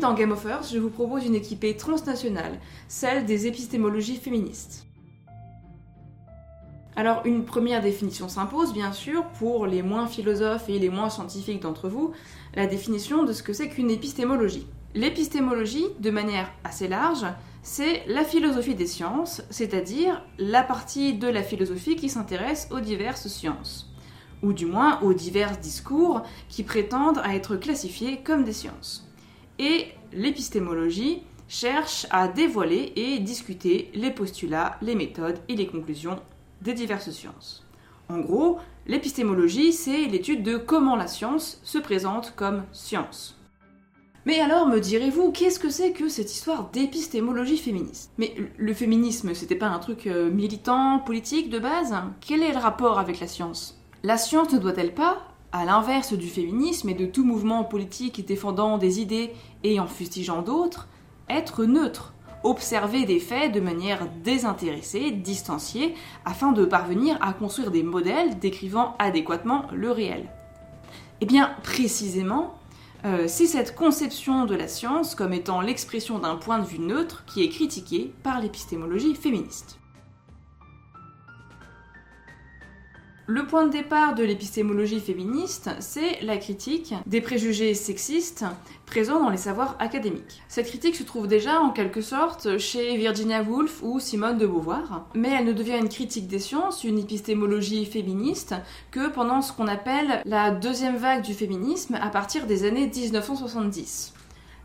Dans Game of Earth, je vous propose une équipée transnationale, celle des épistémologies féministes. Alors, une première définition s'impose, bien sûr, pour les moins philosophes et les moins scientifiques d'entre vous, la définition de ce que c'est qu'une épistémologie. L'épistémologie, de manière assez large, c'est la philosophie des sciences, c'est-à-dire la partie de la philosophie qui s'intéresse aux diverses sciences, ou du moins aux divers discours qui prétendent à être classifiés comme des sciences et l'épistémologie cherche à dévoiler et discuter les postulats, les méthodes et les conclusions des diverses sciences. En gros, l'épistémologie, c'est l'étude de comment la science se présente comme science. Mais alors, me direz-vous, qu'est-ce que c'est que cette histoire d'épistémologie féministe? Mais le féminisme, c'était pas un truc euh, militant, politique de base? Quel est le rapport avec la science? La science ne doit-elle pas, à l'inverse du féminisme et de tout mouvement politique défendant des idées et en fustigeant d'autres, être neutre, observer des faits de manière désintéressée, distanciée, afin de parvenir à construire des modèles décrivant adéquatement le réel. Eh bien, précisément, euh, c'est cette conception de la science comme étant l'expression d'un point de vue neutre qui est critiquée par l'épistémologie féministe. Le point de départ de l'épistémologie féministe, c'est la critique des préjugés sexistes présents dans les savoirs académiques. Cette critique se trouve déjà en quelque sorte chez Virginia Woolf ou Simone de Beauvoir, mais elle ne devient une critique des sciences, une épistémologie féministe, que pendant ce qu'on appelle la deuxième vague du féminisme à partir des années 1970.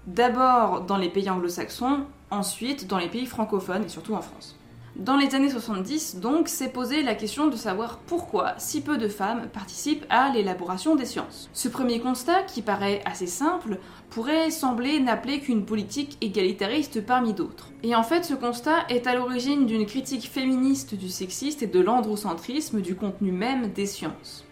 D'abord dans les pays anglo-saxons, ensuite dans les pays francophones et surtout en France. Dans les années 70, donc, s'est posé la question de savoir pourquoi si peu de femmes participent à l'élaboration des sciences. Ce premier constat, qui paraît assez simple, pourrait sembler n'appeler qu'une politique égalitariste parmi d'autres. Et en fait, ce constat est à l'origine d'une critique féministe du sexiste et de l'androcentrisme du contenu même des sciences.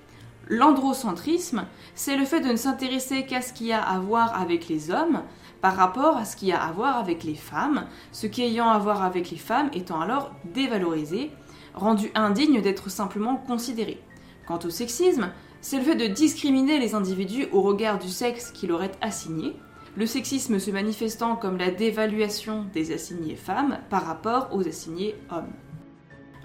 L'androcentrisme, c'est le fait de ne s'intéresser qu'à ce qu'il y a à voir avec les hommes, par rapport à ce qui a à voir avec les femmes, ce qui ayant à voir avec les femmes étant alors dévalorisé, rendu indigne d'être simplement considéré. Quant au sexisme, c'est le fait de discriminer les individus au regard du sexe qui leur est assigné, le sexisme se manifestant comme la dévaluation des assignés femmes par rapport aux assignés hommes.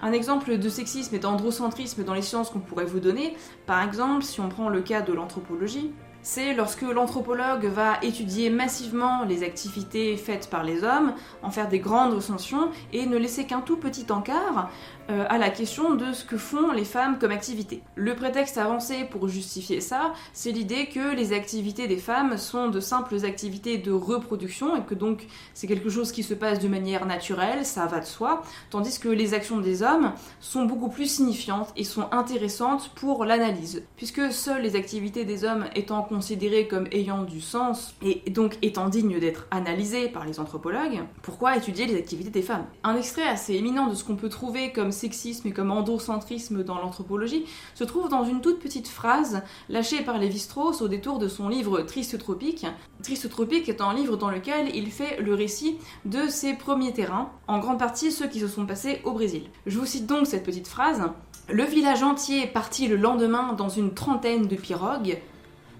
Un exemple de sexisme et d'androcentrisme dans les sciences qu'on pourrait vous donner, par exemple si on prend le cas de l'anthropologie, c'est lorsque l'anthropologue va étudier massivement les activités faites par les hommes, en faire des grandes recensions et ne laisser qu'un tout petit encart euh, à la question de ce que font les femmes comme activité. Le prétexte avancé pour justifier ça, c'est l'idée que les activités des femmes sont de simples activités de reproduction et que donc c'est quelque chose qui se passe de manière naturelle, ça va de soi, tandis que les actions des hommes sont beaucoup plus signifiantes et sont intéressantes pour l'analyse, puisque seules les activités des hommes étant considérées comme ayant du sens et donc étant dignes d'être analysées par les anthropologues, pourquoi étudier les activités des femmes? Un extrait assez éminent de ce qu'on peut trouver comme sexisme et comme androcentrisme dans l'anthropologie se trouve dans une toute petite phrase lâchée par Lévi-Strauss au détour de son livre Triste Tropique. Triste Tropique est un livre dans lequel il fait le récit de ses premiers terrains, en grande partie ceux qui se sont passés au Brésil. Je vous cite donc cette petite phrase. Le village entier partit le lendemain dans une trentaine de pirogues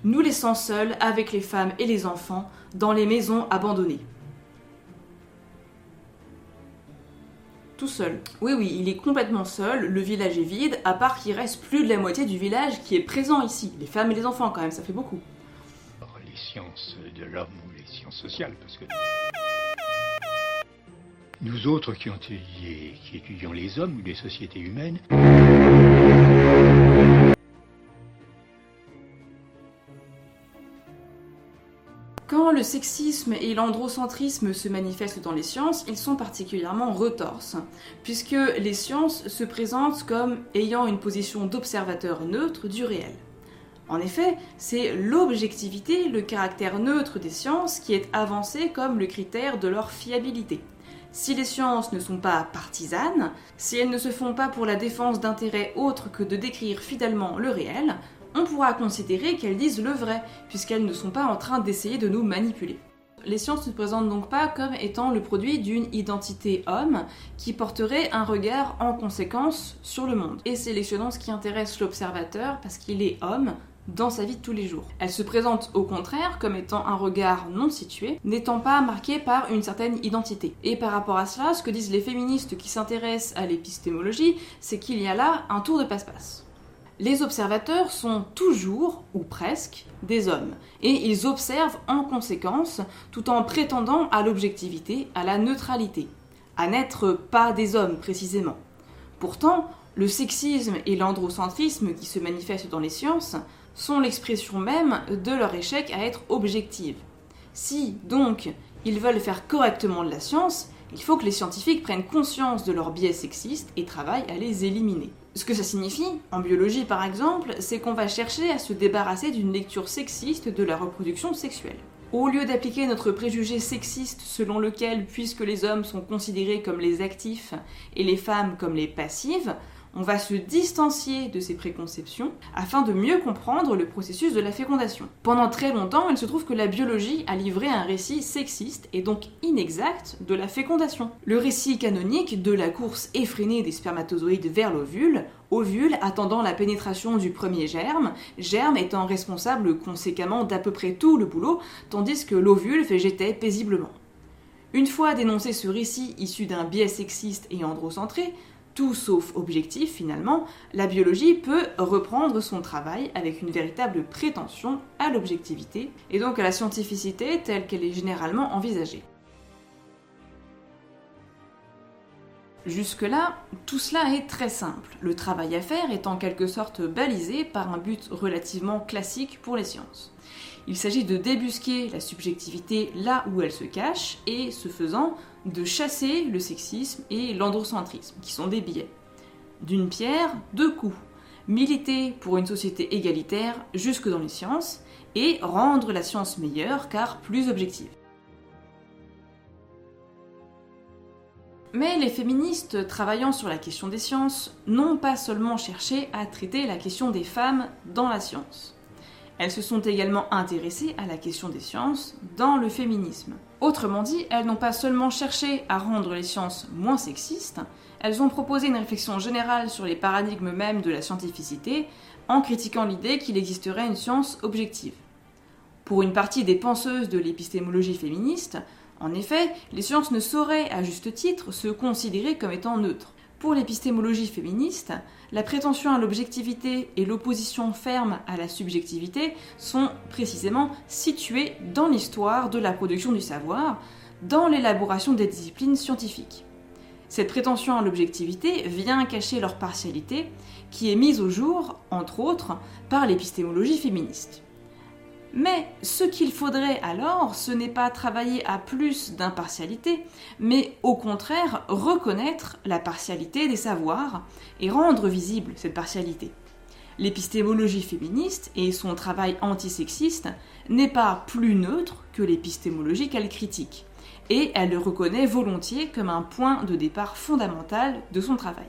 nous laissant seuls avec les femmes et les enfants dans les maisons abandonnées. Tout seul. Oui, oui, il est complètement seul, le village est vide, à part qu'il reste plus de la moitié du village qui est présent ici. Les femmes et les enfants, quand même, ça fait beaucoup. Les sciences de l'homme ou les sciences sociales, parce que. Nous autres qui, ont qui étudions les hommes ou les sociétés humaines, sexisme et l'androcentrisme se manifestent dans les sciences, ils sont particulièrement retorses, puisque les sciences se présentent comme ayant une position d'observateur neutre du réel. En effet, c'est l'objectivité, le caractère neutre des sciences qui est avancé comme le critère de leur fiabilité. Si les sciences ne sont pas partisanes, si elles ne se font pas pour la défense d'intérêts autres que de décrire fidèlement le réel, on pourra considérer qu'elles disent le vrai, puisqu'elles ne sont pas en train d'essayer de nous manipuler. Les sciences ne se présentent donc pas comme étant le produit d'une identité homme qui porterait un regard en conséquence sur le monde, et sélectionnant ce qui intéresse l'observateur parce qu'il est homme, dans sa vie de tous les jours. Elle se présente au contraire comme étant un regard non situé, n'étant pas marqué par une certaine identité. Et par rapport à cela, ce que disent les féministes qui s'intéressent à l'épistémologie, c'est qu'il y a là un tour de passe-passe. Les observateurs sont toujours, ou presque, des hommes, et ils observent en conséquence, tout en prétendant à l'objectivité, à la neutralité, à n'être pas des hommes précisément. Pourtant, le sexisme et l'androcentrisme qui se manifestent dans les sciences sont l'expression même de leur échec à être objectives. Si, donc, ils veulent faire correctement de la science, il faut que les scientifiques prennent conscience de leurs biais sexistes et travaillent à les éliminer. Ce que ça signifie, en biologie par exemple, c'est qu'on va chercher à se débarrasser d'une lecture sexiste de la reproduction sexuelle. Au lieu d'appliquer notre préjugé sexiste selon lequel, puisque les hommes sont considérés comme les actifs et les femmes comme les passives, on va se distancier de ces préconceptions afin de mieux comprendre le processus de la fécondation. Pendant très longtemps, il se trouve que la biologie a livré un récit sexiste et donc inexact de la fécondation. Le récit canonique de la course effrénée des spermatozoïdes vers l'ovule, ovule attendant la pénétration du premier germe, germe étant responsable conséquemment d'à peu près tout le boulot, tandis que l'ovule végétait paisiblement. Une fois dénoncé ce récit issu d'un biais sexiste et androcentré, tout sauf objectif finalement, la biologie peut reprendre son travail avec une véritable prétention à l'objectivité et donc à la scientificité telle qu'elle est généralement envisagée. Jusque-là, tout cela est très simple. Le travail à faire est en quelque sorte balisé par un but relativement classique pour les sciences. Il s'agit de débusquer la subjectivité là où elle se cache et, ce faisant, de chasser le sexisme et l'androcentrisme, qui sont des biais. D'une pierre, deux coups. Militer pour une société égalitaire jusque dans les sciences et rendre la science meilleure car plus objective. Mais les féministes travaillant sur la question des sciences n'ont pas seulement cherché à traiter la question des femmes dans la science. Elles se sont également intéressées à la question des sciences dans le féminisme. Autrement dit, elles n'ont pas seulement cherché à rendre les sciences moins sexistes, elles ont proposé une réflexion générale sur les paradigmes mêmes de la scientificité en critiquant l'idée qu'il existerait une science objective. Pour une partie des penseuses de l'épistémologie féministe, en effet, les sciences ne sauraient, à juste titre, se considérer comme étant neutres. Pour l'épistémologie féministe, la prétention à l'objectivité et l'opposition ferme à la subjectivité sont précisément situées dans l'histoire de la production du savoir, dans l'élaboration des disciplines scientifiques. Cette prétention à l'objectivité vient cacher leur partialité, qui est mise au jour, entre autres, par l'épistémologie féministe. Mais ce qu'il faudrait alors, ce n'est pas travailler à plus d'impartialité, mais au contraire reconnaître la partialité des savoirs et rendre visible cette partialité. L'épistémologie féministe et son travail antisexiste n'est pas plus neutre que l'épistémologie qu'elle critique, et elle le reconnaît volontiers comme un point de départ fondamental de son travail.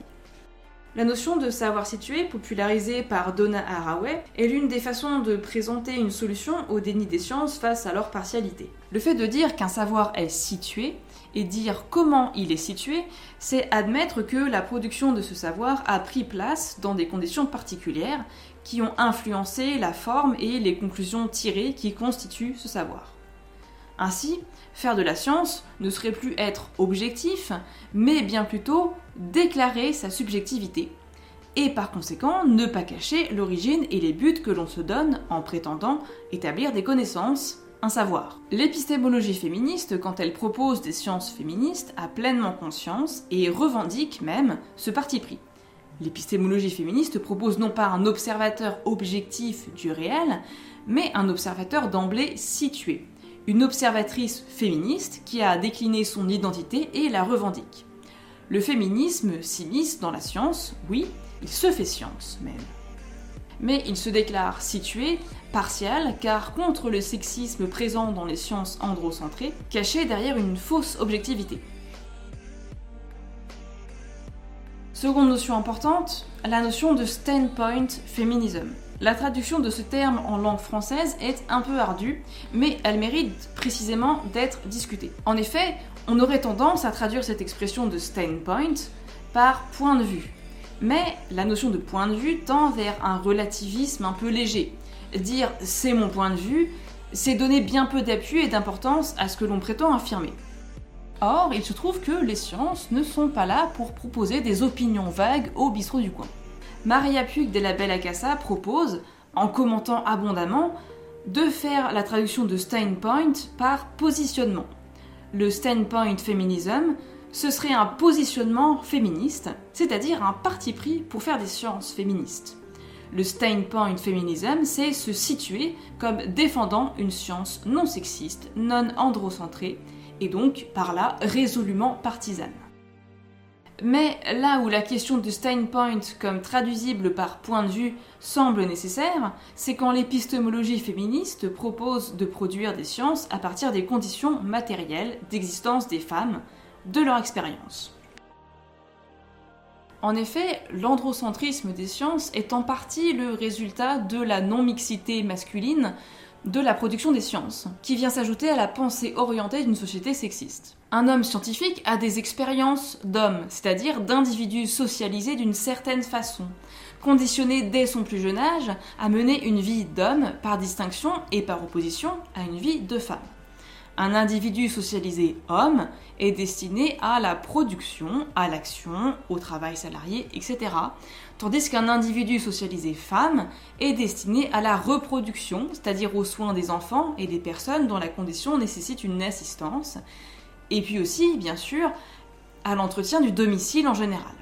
La notion de savoir situé, popularisée par Donna Haraway, est l'une des façons de présenter une solution au déni des sciences face à leur partialité. Le fait de dire qu'un savoir est situé et dire comment il est situé, c'est admettre que la production de ce savoir a pris place dans des conditions particulières qui ont influencé la forme et les conclusions tirées qui constituent ce savoir. Ainsi, faire de la science ne serait plus être objectif, mais bien plutôt déclarer sa subjectivité, et par conséquent ne pas cacher l'origine et les buts que l'on se donne en prétendant établir des connaissances, un savoir. L'épistémologie féministe, quand elle propose des sciences féministes, a pleinement conscience et revendique même ce parti pris. L'épistémologie féministe propose non pas un observateur objectif du réel, mais un observateur d'emblée situé, une observatrice féministe qui a décliné son identité et la revendique. Le féminisme s'immisce dans la science, oui, il se fait science même. Mais il se déclare situé, partial, car contre le sexisme présent dans les sciences androcentrées, caché derrière une fausse objectivité. Seconde notion importante, la notion de standpoint feminism. La traduction de ce terme en langue française est un peu ardue, mais elle mérite précisément d'être discutée. En effet, on aurait tendance à traduire cette expression de standpoint par point de vue. Mais la notion de point de vue tend vers un relativisme un peu léger. dire c'est mon point de vue, c'est donner bien peu d'appui et d'importance à ce que l'on prétend affirmer. Or, il se trouve que les sciences ne sont pas là pour proposer des opinions vagues au bistrot du coin. Maria Puig de la Belle Acassa propose, en commentant abondamment, de faire la traduction de standpoint par positionnement. Le standpoint féminisme, ce serait un positionnement féministe, c'est-à-dire un parti pris pour faire des sciences féministes. Le standpoint féminisme, c'est se situer comme défendant une science non sexiste, non androcentrée, et donc par là résolument partisane. Mais là où la question de Steinpoint comme traduisible par point de vue semble nécessaire, c'est quand l'épistémologie féministe propose de produire des sciences à partir des conditions matérielles d'existence des femmes, de leur expérience. En effet, l'androcentrisme des sciences est en partie le résultat de la non-mixité masculine de la production des sciences, qui vient s'ajouter à la pensée orientée d'une société sexiste. Un homme scientifique a des expériences d'homme, c'est-à-dire d'individus socialisés d'une certaine façon, conditionnés dès son plus jeune âge à mener une vie d'homme par distinction et par opposition à une vie de femme. Un individu socialisé homme est destiné à la production, à l'action, au travail salarié, etc. Tandis qu'un individu socialisé femme est destiné à la reproduction, c'est-à-dire aux soins des enfants et des personnes dont la condition nécessite une assistance, et puis aussi, bien sûr, à l'entretien du domicile en général.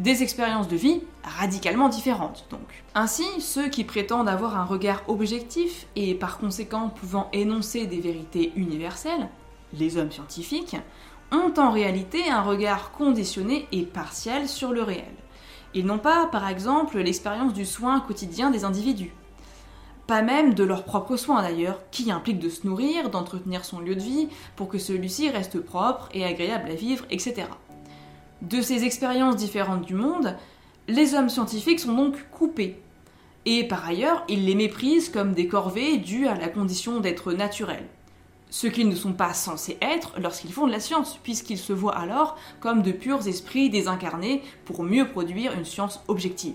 Des expériences de vie radicalement différentes, donc. Ainsi, ceux qui prétendent avoir un regard objectif et par conséquent pouvant énoncer des vérités universelles, les hommes scientifiques, ont en réalité un regard conditionné et partiel sur le réel. Ils n'ont pas, par exemple, l'expérience du soin quotidien des individus. Pas même de leurs propres soins d'ailleurs, qui impliquent de se nourrir, d'entretenir son lieu de vie pour que celui-ci reste propre et agréable à vivre, etc. De ces expériences différentes du monde, les hommes scientifiques sont donc coupés. Et par ailleurs, ils les méprisent comme des corvées dues à la condition d'être naturels. Ce qu'ils ne sont pas censés être lorsqu'ils font de la science, puisqu'ils se voient alors comme de purs esprits désincarnés pour mieux produire une science objective.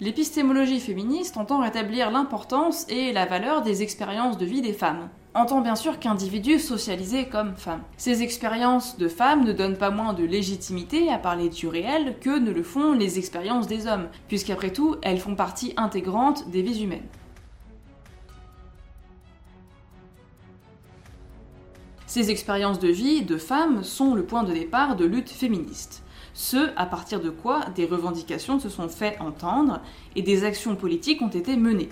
L'épistémologie féministe entend rétablir l'importance et la valeur des expériences de vie des femmes, entend bien sûr qu'individus socialisés comme femmes. Ces expériences de femmes ne donnent pas moins de légitimité à parler du réel que ne le font les expériences des hommes, puisqu'après tout, elles font partie intégrante des vies humaines. Ces expériences de vie de femmes sont le point de départ de luttes féministes. Ce à partir de quoi des revendications se sont fait entendre et des actions politiques ont été menées.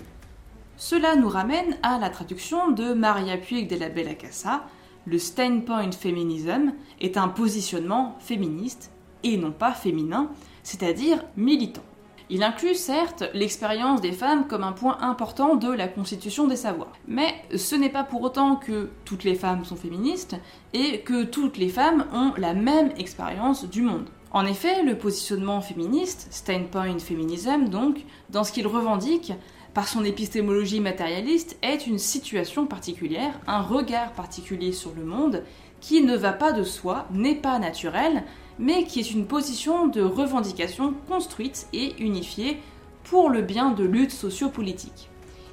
Cela nous ramène à la traduction de Maria Puig de la Bella Casa. Le standpoint feminism est un positionnement féministe et non pas féminin, c'est-à-dire militant. Il inclut certes l'expérience des femmes comme un point important de la constitution des savoirs. Mais ce n'est pas pour autant que toutes les femmes sont féministes et que toutes les femmes ont la même expérience du monde. En effet, le positionnement féministe, standpoint feminism donc, dans ce qu'il revendique, par son épistémologie matérialiste, est une situation particulière, un regard particulier sur le monde, qui ne va pas de soi, n'est pas naturel, mais qui est une position de revendication construite et unifiée pour le bien de lutte sociopolitique.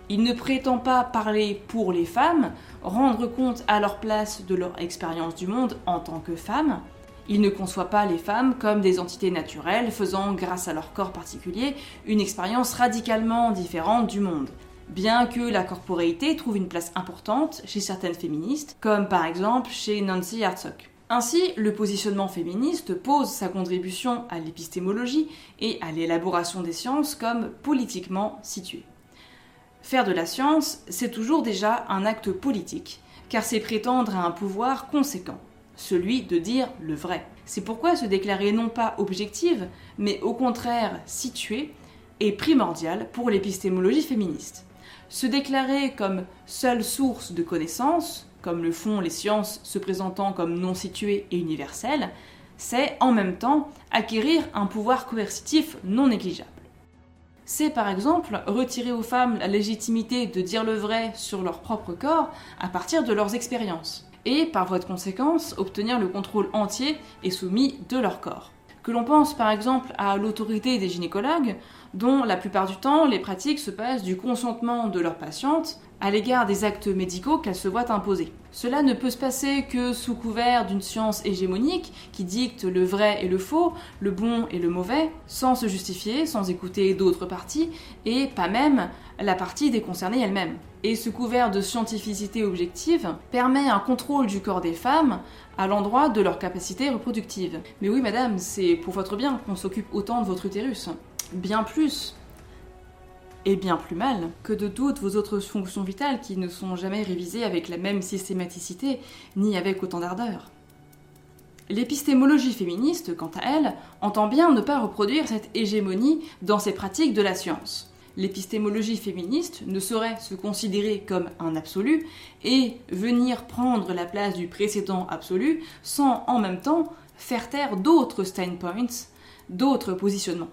Il ne prétend pas parler pour les femmes, rendre compte à leur place de leur expérience du monde en tant que femmes, il ne conçoit pas les femmes comme des entités naturelles faisant, grâce à leur corps particulier, une expérience radicalement différente du monde. Bien que la corporéité trouve une place importante chez certaines féministes, comme par exemple chez Nancy Hartsock. Ainsi, le positionnement féministe pose sa contribution à l'épistémologie et à l'élaboration des sciences comme politiquement située. Faire de la science, c'est toujours déjà un acte politique, car c'est prétendre à un pouvoir conséquent celui de dire le vrai. C'est pourquoi se déclarer non pas objective, mais au contraire située, est primordial pour l'épistémologie féministe. Se déclarer comme seule source de connaissances, comme le font les sciences se présentant comme non situées et universelles, c'est en même temps acquérir un pouvoir coercitif non négligeable. C'est par exemple retirer aux femmes la légitimité de dire le vrai sur leur propre corps à partir de leurs expériences et, par voie de conséquence, obtenir le contrôle entier et soumis de leur corps. Que l'on pense par exemple à l'autorité des gynécologues, dont la plupart du temps les pratiques se passent du consentement de leurs patientes à l'égard des actes médicaux qu'elles se voient imposer. Cela ne peut se passer que sous couvert d'une science hégémonique qui dicte le vrai et le faux, le bon et le mauvais, sans se justifier, sans écouter d'autres parties, et pas même la partie déconcernée elle-même. Et ce couvert de scientificité objective permet un contrôle du corps des femmes à l'endroit de leur capacité reproductive. Mais oui madame, c'est pour votre bien qu'on s'occupe autant de votre utérus. Bien plus et bien plus mal que de toutes vos autres fonctions vitales qui ne sont jamais révisées avec la même systématicité ni avec autant d'ardeur. L'épistémologie féministe, quant à elle, entend bien ne pas reproduire cette hégémonie dans ses pratiques de la science. L'épistémologie féministe ne saurait se considérer comme un absolu et venir prendre la place du précédent absolu sans en même temps faire taire d'autres standpoints, d'autres positionnements.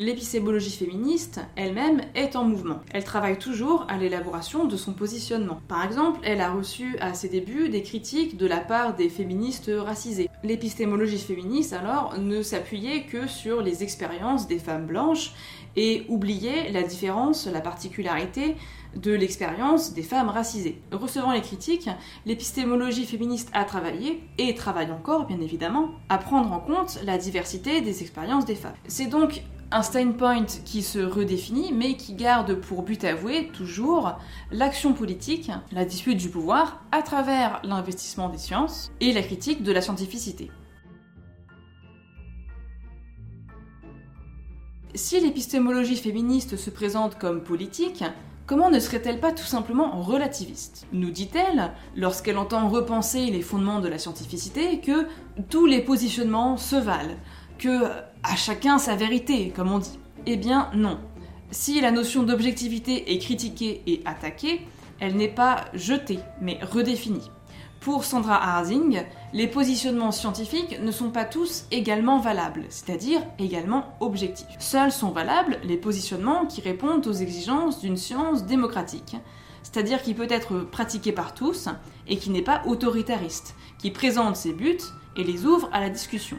L'épistémologie féministe elle-même est en mouvement. Elle travaille toujours à l'élaboration de son positionnement. Par exemple, elle a reçu à ses débuts des critiques de la part des féministes racisées. L'épistémologie féministe alors ne s'appuyait que sur les expériences des femmes blanches et oubliait la différence, la particularité de l'expérience des femmes racisées. Recevant les critiques, l'épistémologie féministe a travaillé, et travaille encore bien évidemment, à prendre en compte la diversité des expériences des femmes. C'est donc un standpoint qui se redéfinit, mais qui garde pour but avoué toujours l'action politique, la dispute du pouvoir, à travers l'investissement des sciences et la critique de la scientificité. Si l'épistémologie féministe se présente comme politique, comment ne serait-elle pas tout simplement relativiste? Nous dit-elle, lorsqu'elle entend repenser les fondements de la scientificité, que tous les positionnements se valent, que à chacun sa vérité, comme on dit. Eh bien non. Si la notion d'objectivité est critiquée et attaquée, elle n'est pas jetée, mais redéfinie. Pour Sandra Harding, les positionnements scientifiques ne sont pas tous également valables, c'est-à-dire également objectifs. Seuls sont valables les positionnements qui répondent aux exigences d'une science démocratique, c'est-à-dire qui peut être pratiquée par tous et qui n'est pas autoritariste, qui présente ses buts et les ouvre à la discussion.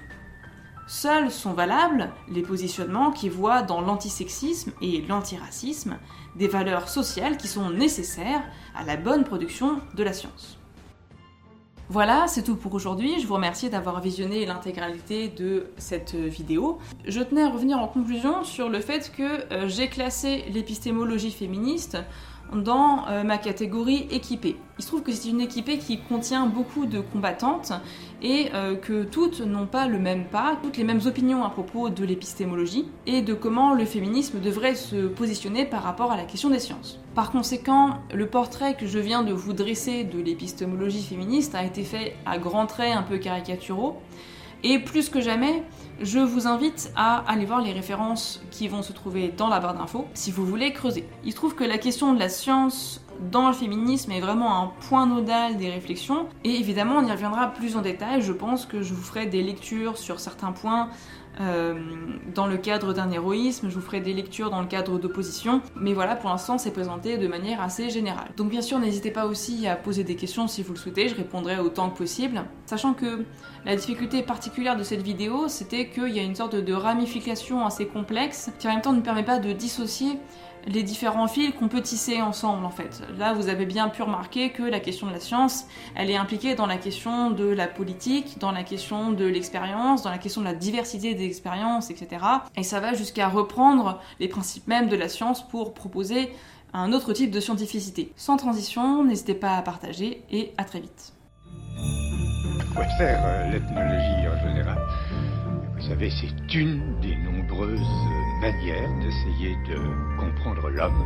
Seuls sont valables les positionnements qui voient dans l'antisexisme et l'antiracisme des valeurs sociales qui sont nécessaires à la bonne production de la science. Voilà, c'est tout pour aujourd'hui. Je vous remercie d'avoir visionné l'intégralité de cette vidéo. Je tenais à revenir en conclusion sur le fait que euh, j'ai classé l'épistémologie féministe dans euh, ma catégorie équipée. Il se trouve que c'est une équipée qui contient beaucoup de combattantes et euh, que toutes n'ont pas le même pas, toutes les mêmes opinions à propos de l'épistémologie et de comment le féminisme devrait se positionner par rapport à la question des sciences. Par conséquent, le portrait que je viens de vous dresser de l'épistémologie féministe a été fait à grands traits un peu caricaturaux et plus que jamais, je vous invite à aller voir les références qui vont se trouver dans la barre d'infos si vous voulez creuser. Il se trouve que la question de la science dans le féminisme est vraiment un point nodal des réflexions et évidemment on y reviendra plus en détail. Je pense que je vous ferai des lectures sur certains points dans le cadre d'un héroïsme, je vous ferai des lectures dans le cadre d'opposition, mais voilà, pour l'instant, c'est présenté de manière assez générale. Donc bien sûr, n'hésitez pas aussi à poser des questions si vous le souhaitez, je répondrai autant que possible, sachant que la difficulté particulière de cette vidéo, c'était qu'il y a une sorte de ramification assez complexe, qui en même temps ne permet pas de dissocier les différents fils qu'on peut tisser ensemble en fait. Là, vous avez bien pu remarquer que la question de la science, elle est impliquée dans la question de la politique, dans la question de l'expérience, dans la question de la diversité des expériences, etc. Et ça va jusqu'à reprendre les principes mêmes de la science pour proposer un autre type de scientificité. Sans transition, n'hésitez pas à partager et à très vite. Quoi euh, l'ethnologie en général? Vous savez, c'est une des nombreuses manières d'essayer de comprendre l'homme